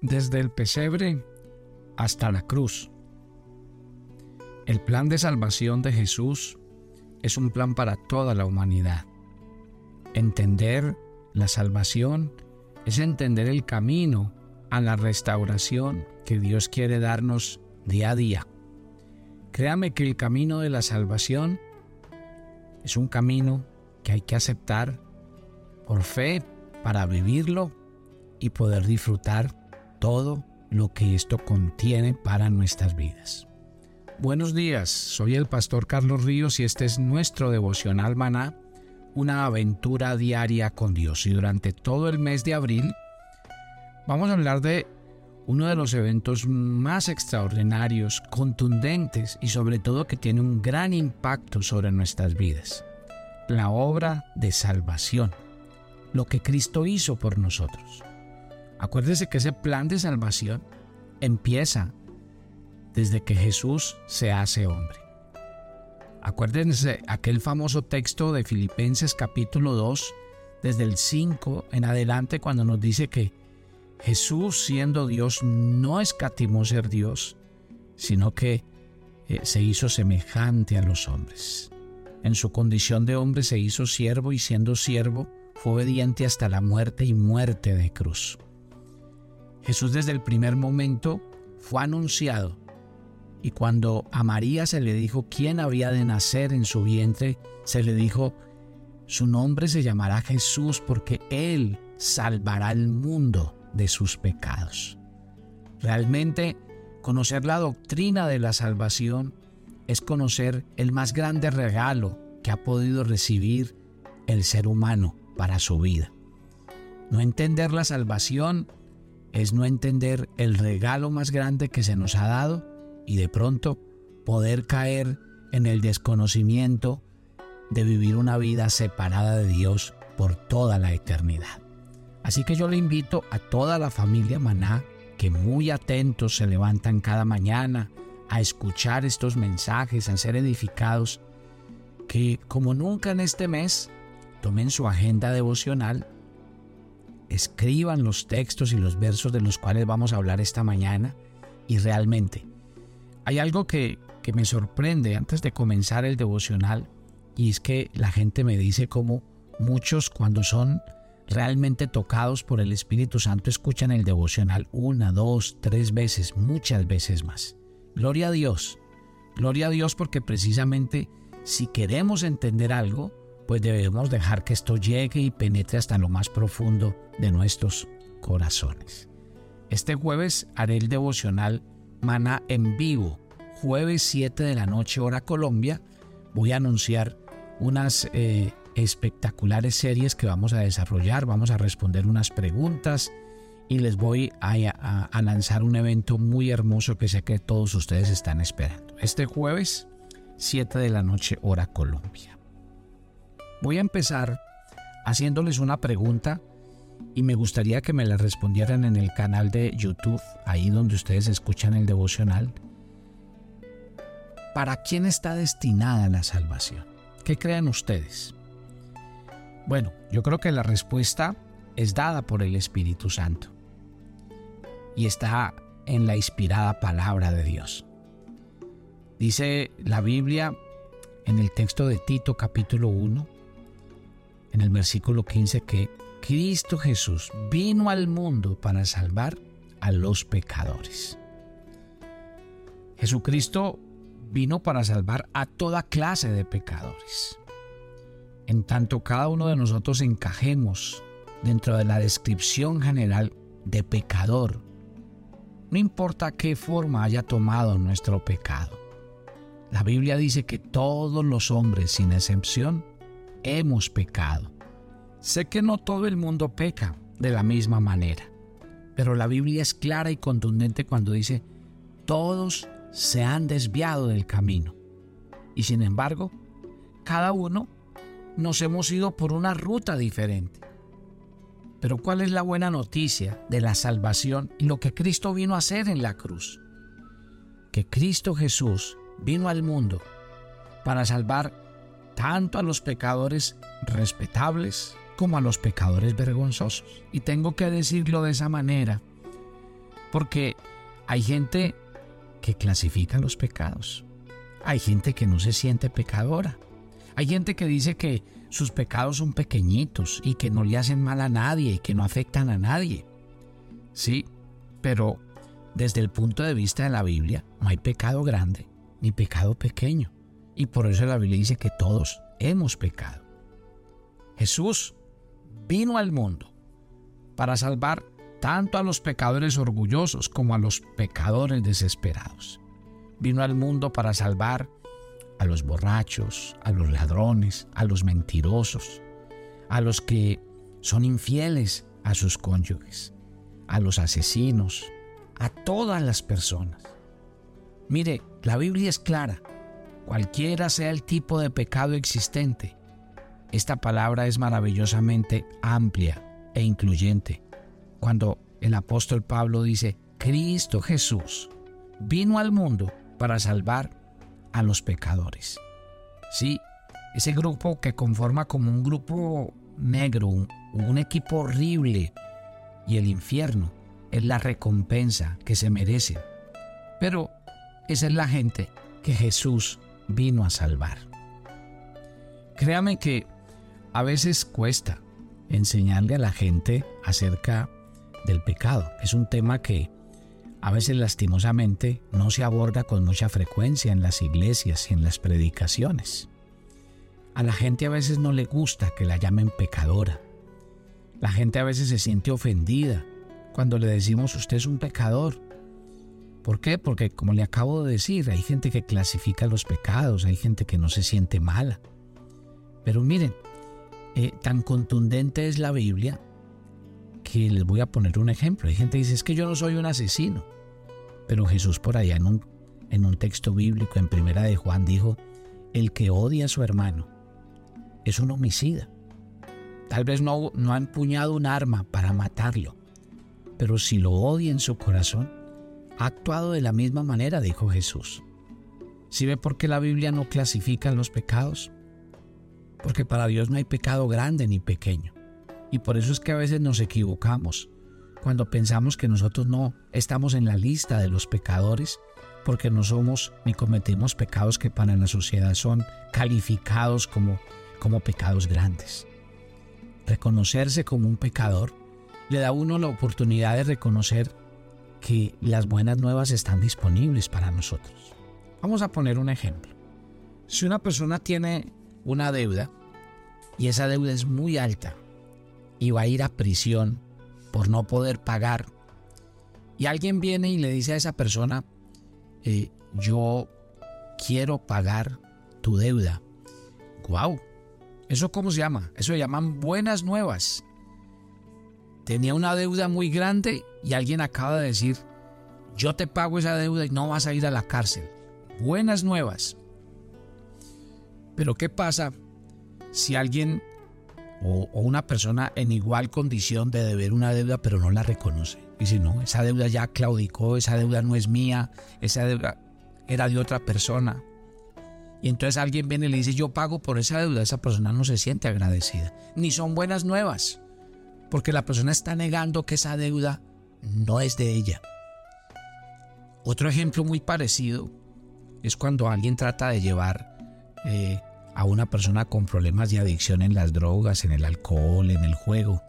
desde el pesebre hasta la cruz. El plan de salvación de Jesús es un plan para toda la humanidad. Entender la salvación es entender el camino a la restauración que Dios quiere darnos día a día. Créame que el camino de la salvación es un camino que hay que aceptar por fe para vivirlo y poder disfrutar todo lo que esto contiene para nuestras vidas. Buenos días, soy el pastor Carlos Ríos y este es nuestro devocional maná, una aventura diaria con Dios. Y durante todo el mes de abril vamos a hablar de uno de los eventos más extraordinarios, contundentes y sobre todo que tiene un gran impacto sobre nuestras vidas. La obra de salvación, lo que Cristo hizo por nosotros. Acuérdese que ese plan de salvación empieza desde que Jesús se hace hombre. Acuérdense aquel famoso texto de Filipenses capítulo 2, desde el 5 en adelante, cuando nos dice que Jesús siendo Dios no escatimó ser Dios, sino que eh, se hizo semejante a los hombres. En su condición de hombre se hizo siervo y siendo siervo fue obediente hasta la muerte y muerte de cruz. Jesús desde el primer momento fue anunciado y cuando a María se le dijo quién había de nacer en su vientre, se le dijo, su nombre se llamará Jesús porque Él salvará al mundo de sus pecados. Realmente, conocer la doctrina de la salvación es conocer el más grande regalo que ha podido recibir el ser humano para su vida. No entender la salvación es no entender el regalo más grande que se nos ha dado y de pronto poder caer en el desconocimiento de vivir una vida separada de Dios por toda la eternidad. Así que yo le invito a toda la familia Maná que muy atentos se levantan cada mañana a escuchar estos mensajes, a ser edificados, que como nunca en este mes tomen su agenda devocional escriban los textos y los versos de los cuales vamos a hablar esta mañana y realmente hay algo que, que me sorprende antes de comenzar el devocional y es que la gente me dice como muchos cuando son realmente tocados por el Espíritu Santo escuchan el devocional una, dos, tres veces, muchas veces más. Gloria a Dios. Gloria a Dios porque precisamente si queremos entender algo, pues debemos dejar que esto llegue y penetre hasta lo más profundo de nuestros corazones. Este jueves haré el devocional Mana en vivo, jueves 7 de la noche hora Colombia. Voy a anunciar unas eh, espectaculares series que vamos a desarrollar, vamos a responder unas preguntas y les voy a, a lanzar un evento muy hermoso que sé que todos ustedes están esperando. Este jueves 7 de la noche hora Colombia. Voy a empezar haciéndoles una pregunta y me gustaría que me la respondieran en el canal de YouTube, ahí donde ustedes escuchan el devocional. ¿Para quién está destinada la salvación? ¿Qué creen ustedes? Bueno, yo creo que la respuesta es dada por el Espíritu Santo y está en la inspirada palabra de Dios. Dice la Biblia en el texto de Tito capítulo 1, en el versículo 15 que Cristo Jesús vino al mundo para salvar a los pecadores. Jesucristo vino para salvar a toda clase de pecadores. En tanto cada uno de nosotros encajemos dentro de la descripción general de pecador, no importa qué forma haya tomado nuestro pecado. La Biblia dice que todos los hombres, sin excepción, hemos pecado. Sé que no todo el mundo peca de la misma manera, pero la Biblia es clara y contundente cuando dice, todos se han desviado del camino. Y sin embargo, cada uno nos hemos ido por una ruta diferente. Pero ¿cuál es la buena noticia de la salvación y lo que Cristo vino a hacer en la cruz? Que Cristo Jesús vino al mundo para salvar tanto a los pecadores respetables como a los pecadores vergonzosos. Y tengo que decirlo de esa manera, Porque hay gente que clasifica los pecados. Hay gente que no se siente pecadora. Hay gente que dice que sus pecados son pequeñitos y que no le hacen mal a nadie y que no afectan a nadie. Sí, pero desde el punto de vista de la Biblia no hay pecado grande ni pecado pequeño. Y por eso la Biblia dice que todos hemos pecado. Jesús vino al mundo para salvar tanto a los pecadores orgullosos como a los pecadores desesperados. Vino al mundo para salvar a los borrachos, a los ladrones, a los mentirosos, a los que son infieles a sus cónyuges, a los asesinos, a todas las personas. Mire, la Biblia es clara. Cualquiera sea el tipo de pecado existente, esta palabra es maravillosamente amplia e incluyente. Cuando el apóstol Pablo dice, Cristo Jesús vino al mundo para salvar a los pecadores. Sí, ese grupo que conforma como un grupo negro, un, equipo horrible, y el infierno es la recompensa que se merece. Pero esa es la gente que Jesús vino a salvar. Créame que a veces cuesta enseñarle a la gente acerca del pecado. Es un tema que a veces lastimosamente no se aborda con mucha frecuencia en las iglesias y en las predicaciones. A la gente a veces no le gusta que la llamen pecadora. La gente a veces se siente ofendida cuando le decimos usted es un pecador. ¿Por qué? Porque como le acabo de decir, hay gente que clasifica los pecados, hay gente que no se siente mala. Pero miren, eh, tan contundente es la Biblia que les voy a poner un ejemplo. Hay gente que dice, es que yo no soy un asesino. Pero Jesús por allá en un, en un texto bíblico, en primera de Juan, dijo, el que odia a su hermano es un homicida. Tal vez no, no ha empuñado un arma para matarlo, pero si lo odia en su corazón, ha actuado de la misma manera, dijo Jesús. ¿Si ve por qué la Biblia no clasifica los pecados? Porque para Dios no hay pecado grande ni pequeño. Y por eso es que a veces nos equivocamos cuando pensamos que nosotros no estamos en la lista de los pecadores porque no somos ni cometimos pecados que para la sociedad son calificados como, como pecados grandes. Reconocerse como un pecador le da a uno la oportunidad de reconocer que las buenas nuevas están disponibles para nosotros. Vamos a poner un ejemplo. Si una persona tiene una deuda y esa deuda es muy alta y va a ir a prisión por no poder pagar. Y alguien viene y le dice a esa persona, eh, yo quiero pagar tu deuda. ¡Guau! ¿Eso cómo se llama? Eso se llaman buenas nuevas. Tenía una deuda muy grande y alguien acaba de decir, yo te pago esa deuda y no vas a ir a la cárcel. Buenas nuevas. Pero ¿qué pasa si alguien o, una persona en igual condición de deber una deuda pero no la reconoce. Dice, no, esa deuda ya claudicó, esa deuda no es mía, esa deuda era de otra persona. Y entonces alguien viene y le dice, yo pago por esa deuda, esa persona no se siente agradecida. Ni son buenas nuevas, porque la persona está negando que esa deuda no es de ella. Otro ejemplo muy parecido es cuando alguien trata de llevar eh, a una persona con problemas de adicción en las drogas, en el alcohol, en el juego,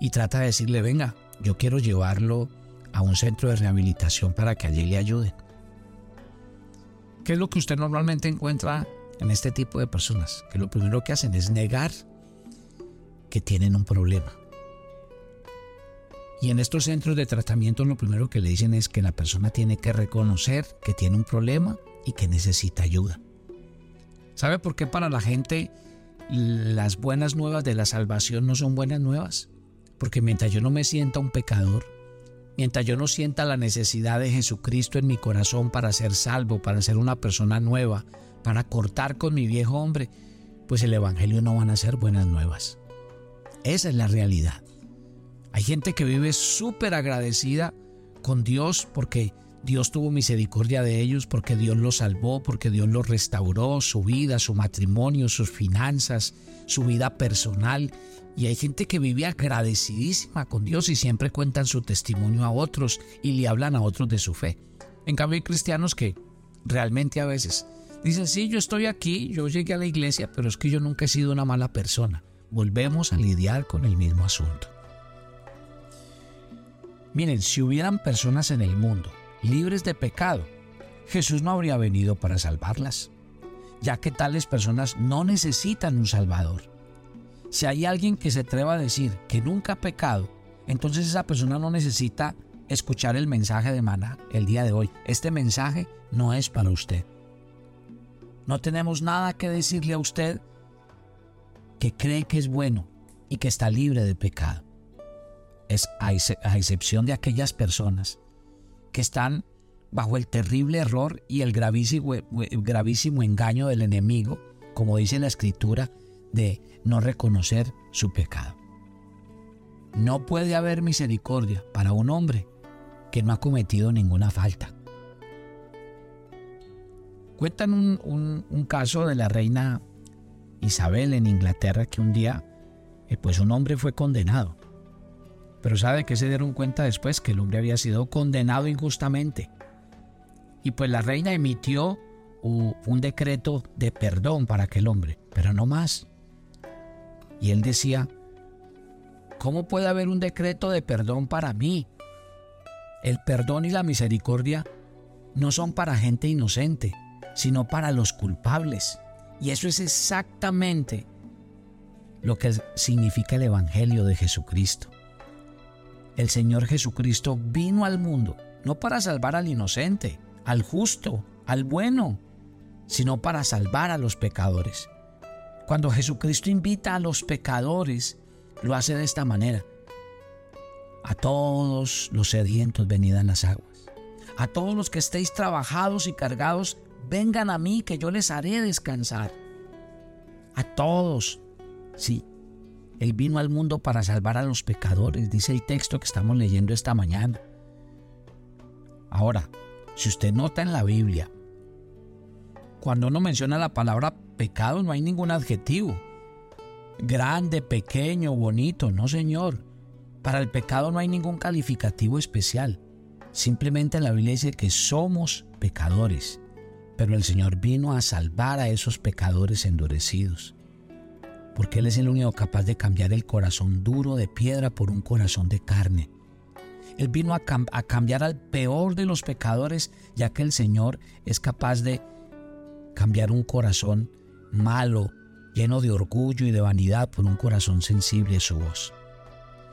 y trata de decirle, venga, yo quiero llevarlo a un centro de rehabilitación para que allí le ayuden. ¿Qué es lo que usted normalmente encuentra en este tipo de personas? Que lo primero que hacen es negar que tienen un problema. Y en estos centros de tratamiento lo primero que le dicen es que la persona tiene que reconocer que tiene un problema y que necesita ayuda. ¿Sabe por qué para la gente las buenas nuevas de la salvación no son buenas nuevas? Porque mientras yo no me sienta un pecador, mientras yo no sienta la necesidad de Jesucristo en mi corazón para ser salvo, para ser una persona nueva, para cortar con mi viejo hombre, pues el Evangelio no van a ser buenas nuevas. Esa es la realidad. Hay gente que vive súper agradecida con Dios porque Dios tuvo misericordia de ellos porque Dios los salvó, porque Dios los restauró, su vida, su matrimonio, sus finanzas, su vida personal. Y hay gente que vive agradecidísima con Dios y siempre cuentan su testimonio a otros y le hablan a otros de su fe. En cambio hay cristianos que realmente a veces dicen, sí, yo estoy aquí, yo llegué a la iglesia, pero es que yo nunca he sido una mala persona. Volvemos a lidiar con el mismo asunto. Miren, si hubieran personas en el mundo libres de pecado, Jesús no habría venido para salvarlas, ya que tales personas no necesitan un Salvador. Si hay alguien que se atreva a decir que nunca ha pecado, entonces esa persona no necesita escuchar el mensaje de Maná el día de hoy. Este mensaje no es para usted. No tenemos nada que decirle a usted que cree que es bueno y que está libre de pecado. Es a, excepción de aquellas personas que están bajo el terrible error y el gravísimo, engaño del enemigo, como dice la escritura, de no reconocer su pecado. No puede haber misericordia para un hombre que no ha cometido ninguna falta. Cuentan un, caso de la reina Isabel en Inglaterra que un día, eh, pues un hombre fue condenado pero sabe que se dieron cuenta después que el hombre había sido condenado injustamente. Y pues la reina emitió un decreto de perdón para aquel hombre, pero no más. Y él decía, ¿cómo puede haber un decreto de perdón para mí? El perdón y la misericordia no son para gente inocente, sino para los culpables. Y eso es exactamente lo que significa el Evangelio de Jesucristo el Señor Jesucristo vino al mundo no para salvar al inocente, al justo, al bueno, sino para salvar a los pecadores. Cuando Jesucristo invita a los pecadores, lo hace de esta manera. A todos los sedientos venid a las aguas. A todos los que estéis trabajados y cargados, vengan a mí que yo les haré descansar. A todos, sí, él vino al mundo para salvar a los pecadores, dice el texto que estamos leyendo esta mañana. Ahora, si usted nota en la Biblia, cuando uno menciona la palabra pecado no hay ningún adjetivo. Grande, pequeño, bonito, no señor. Para el pecado no hay ningún calificativo especial. Simplemente la Biblia dice que somos pecadores, pero el Señor vino a salvar a esos pecadores endurecidos porque Él es el único capaz de cambiar el corazón duro de piedra por un corazón de carne. Él vino a, cambiar al peor de los pecadores, ya que el Señor es capaz de cambiar un corazón malo, lleno de orgullo y de vanidad, por un corazón sensible a su voz.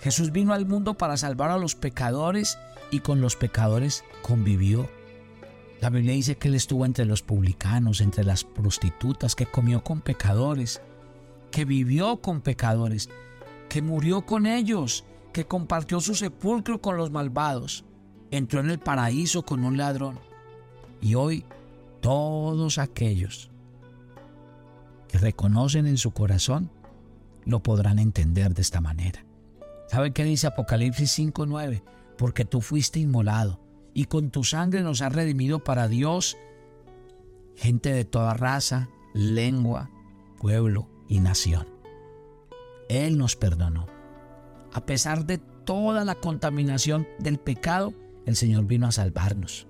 Jesús vino al mundo para salvar a los pecadores y con los pecadores convivió. La Biblia dice que Él estuvo entre los publicanos, entre las prostitutas, que comió con pecadores, que vivió con pecadores, que murió con ellos, que compartió su sepulcro con los malvados, entró en el paraíso con un ladrón. Y hoy todos aquellos que reconocen en su corazón lo podrán entender de esta manera. ¿Sabe qué dice Apocalipsis 5:9? Porque tú fuiste inmolado y con tu sangre nos has redimido para Dios, gente de toda raza, lengua, pueblo y nación. Él nos perdonó. A pesar de toda la contaminación del pecado, el Señor vino a salvarnos.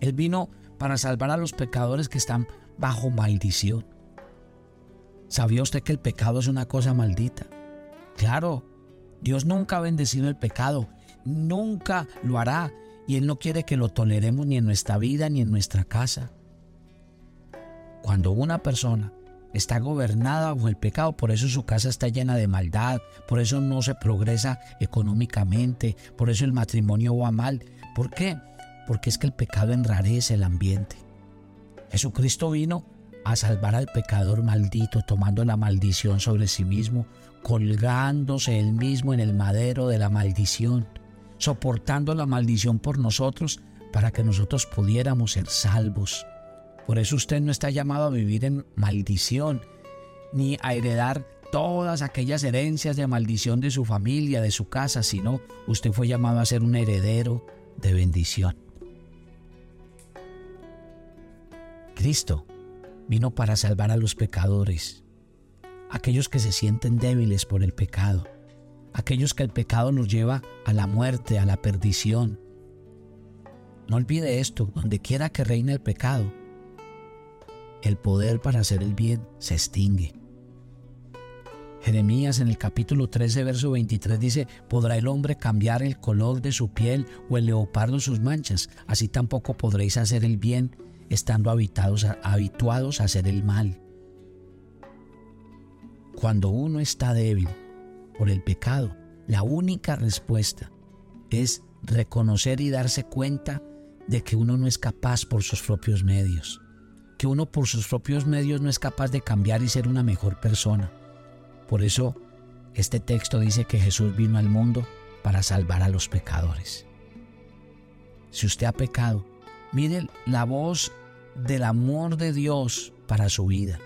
Él vino para salvar a los pecadores que están bajo maldición. ¿Sabía usted que el pecado es una cosa maldita? Claro, Dios nunca ha bendecido el pecado, nunca lo hará y Él no quiere que lo toleremos ni en nuestra vida ni en nuestra casa. Cuando una persona está gobernada bajo el pecado, por eso su casa está llena de maldad, por eso no se progresa económicamente, por eso el matrimonio va mal. ¿Por qué? Porque es que el pecado enrarece el ambiente. Jesucristo vino a salvar al pecador maldito, tomando la maldición sobre sí mismo, colgándose él mismo en el madero de la maldición, soportando la maldición por nosotros para que nosotros pudiéramos ser salvos. Por eso usted no está llamado a vivir en maldición, ni a heredar todas aquellas herencias de maldición de su familia, de su casa, sino usted fue llamado a ser un heredero de bendición. Cristo vino para salvar a los pecadores, aquellos que se sienten débiles por el pecado, aquellos que el pecado los lleva a la muerte, a la perdición. No olvide esto, donde quiera que reine el pecado, el poder para hacer el bien se extingue. Jeremías en el capítulo 13, verso 23 dice, ¿podrá el hombre cambiar el color de su piel o el leopardo sus manchas? Así tampoco podréis hacer el bien estando habitados, habituados a hacer el mal. Cuando uno está débil por el pecado, la única respuesta es reconocer y darse cuenta de que uno no es capaz por sus propios medios, que uno por sus propios medios no es capaz de cambiar y ser una mejor persona. Por eso, este texto dice que Jesús vino al mundo para salvar a los pecadores. Si usted ha pecado, mire la voz del amor de Dios para su vida,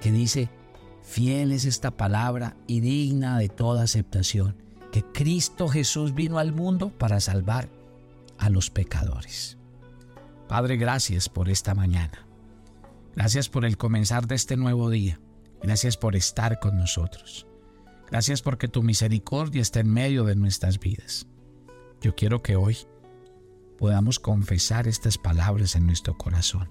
que dice, fiel es esta palabra y digna de toda aceptación, que Cristo Jesús vino al mundo para salvar a los pecadores. Padre, gracias por esta mañana. Gracias por el comenzar de este nuevo día. Gracias por estar con nosotros. Gracias porque tu misericordia está en medio de nuestras vidas. Yo quiero que hoy podamos confesar estas palabras en nuestro corazón.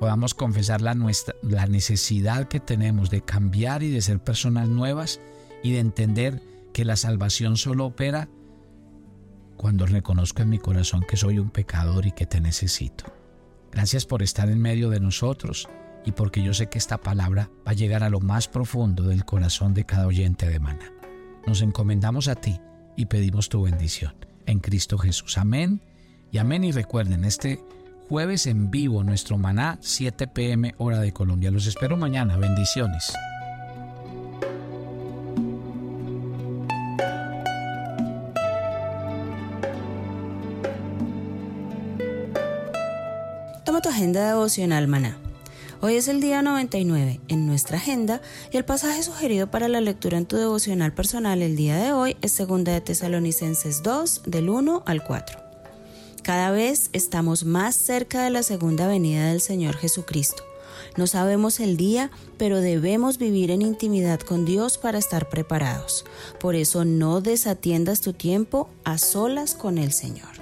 Podamos confesar la, nuestra, la necesidad que tenemos de cambiar y de ser personas nuevas y de entender que la salvación solo opera cuando reconozco en mi corazón que soy un pecador y que te necesito. Gracias por estar en medio de nosotros y porque yo sé que esta palabra va a llegar a lo más profundo del corazón de cada oyente de Mana. Nos encomendamos a ti y pedimos tu bendición. En Cristo Jesús. Amén y amén. Y recuerden, este jueves en vivo nuestro Maná, 7 pm hora de Colombia. Los espero mañana. Bendiciones. Tu agenda devocional Maná Hoy es el día 99 en nuestra agenda y el pasaje sugerido para la lectura en tu devocional personal el día de hoy es 2 de Tesalonicenses 2 del 1 al 4. Cada vez estamos más cerca de la segunda venida del Señor Jesucristo. No sabemos el día, pero debemos vivir en intimidad con Dios para estar preparados. Por eso no desatiendas tu tiempo a solas con el Señor.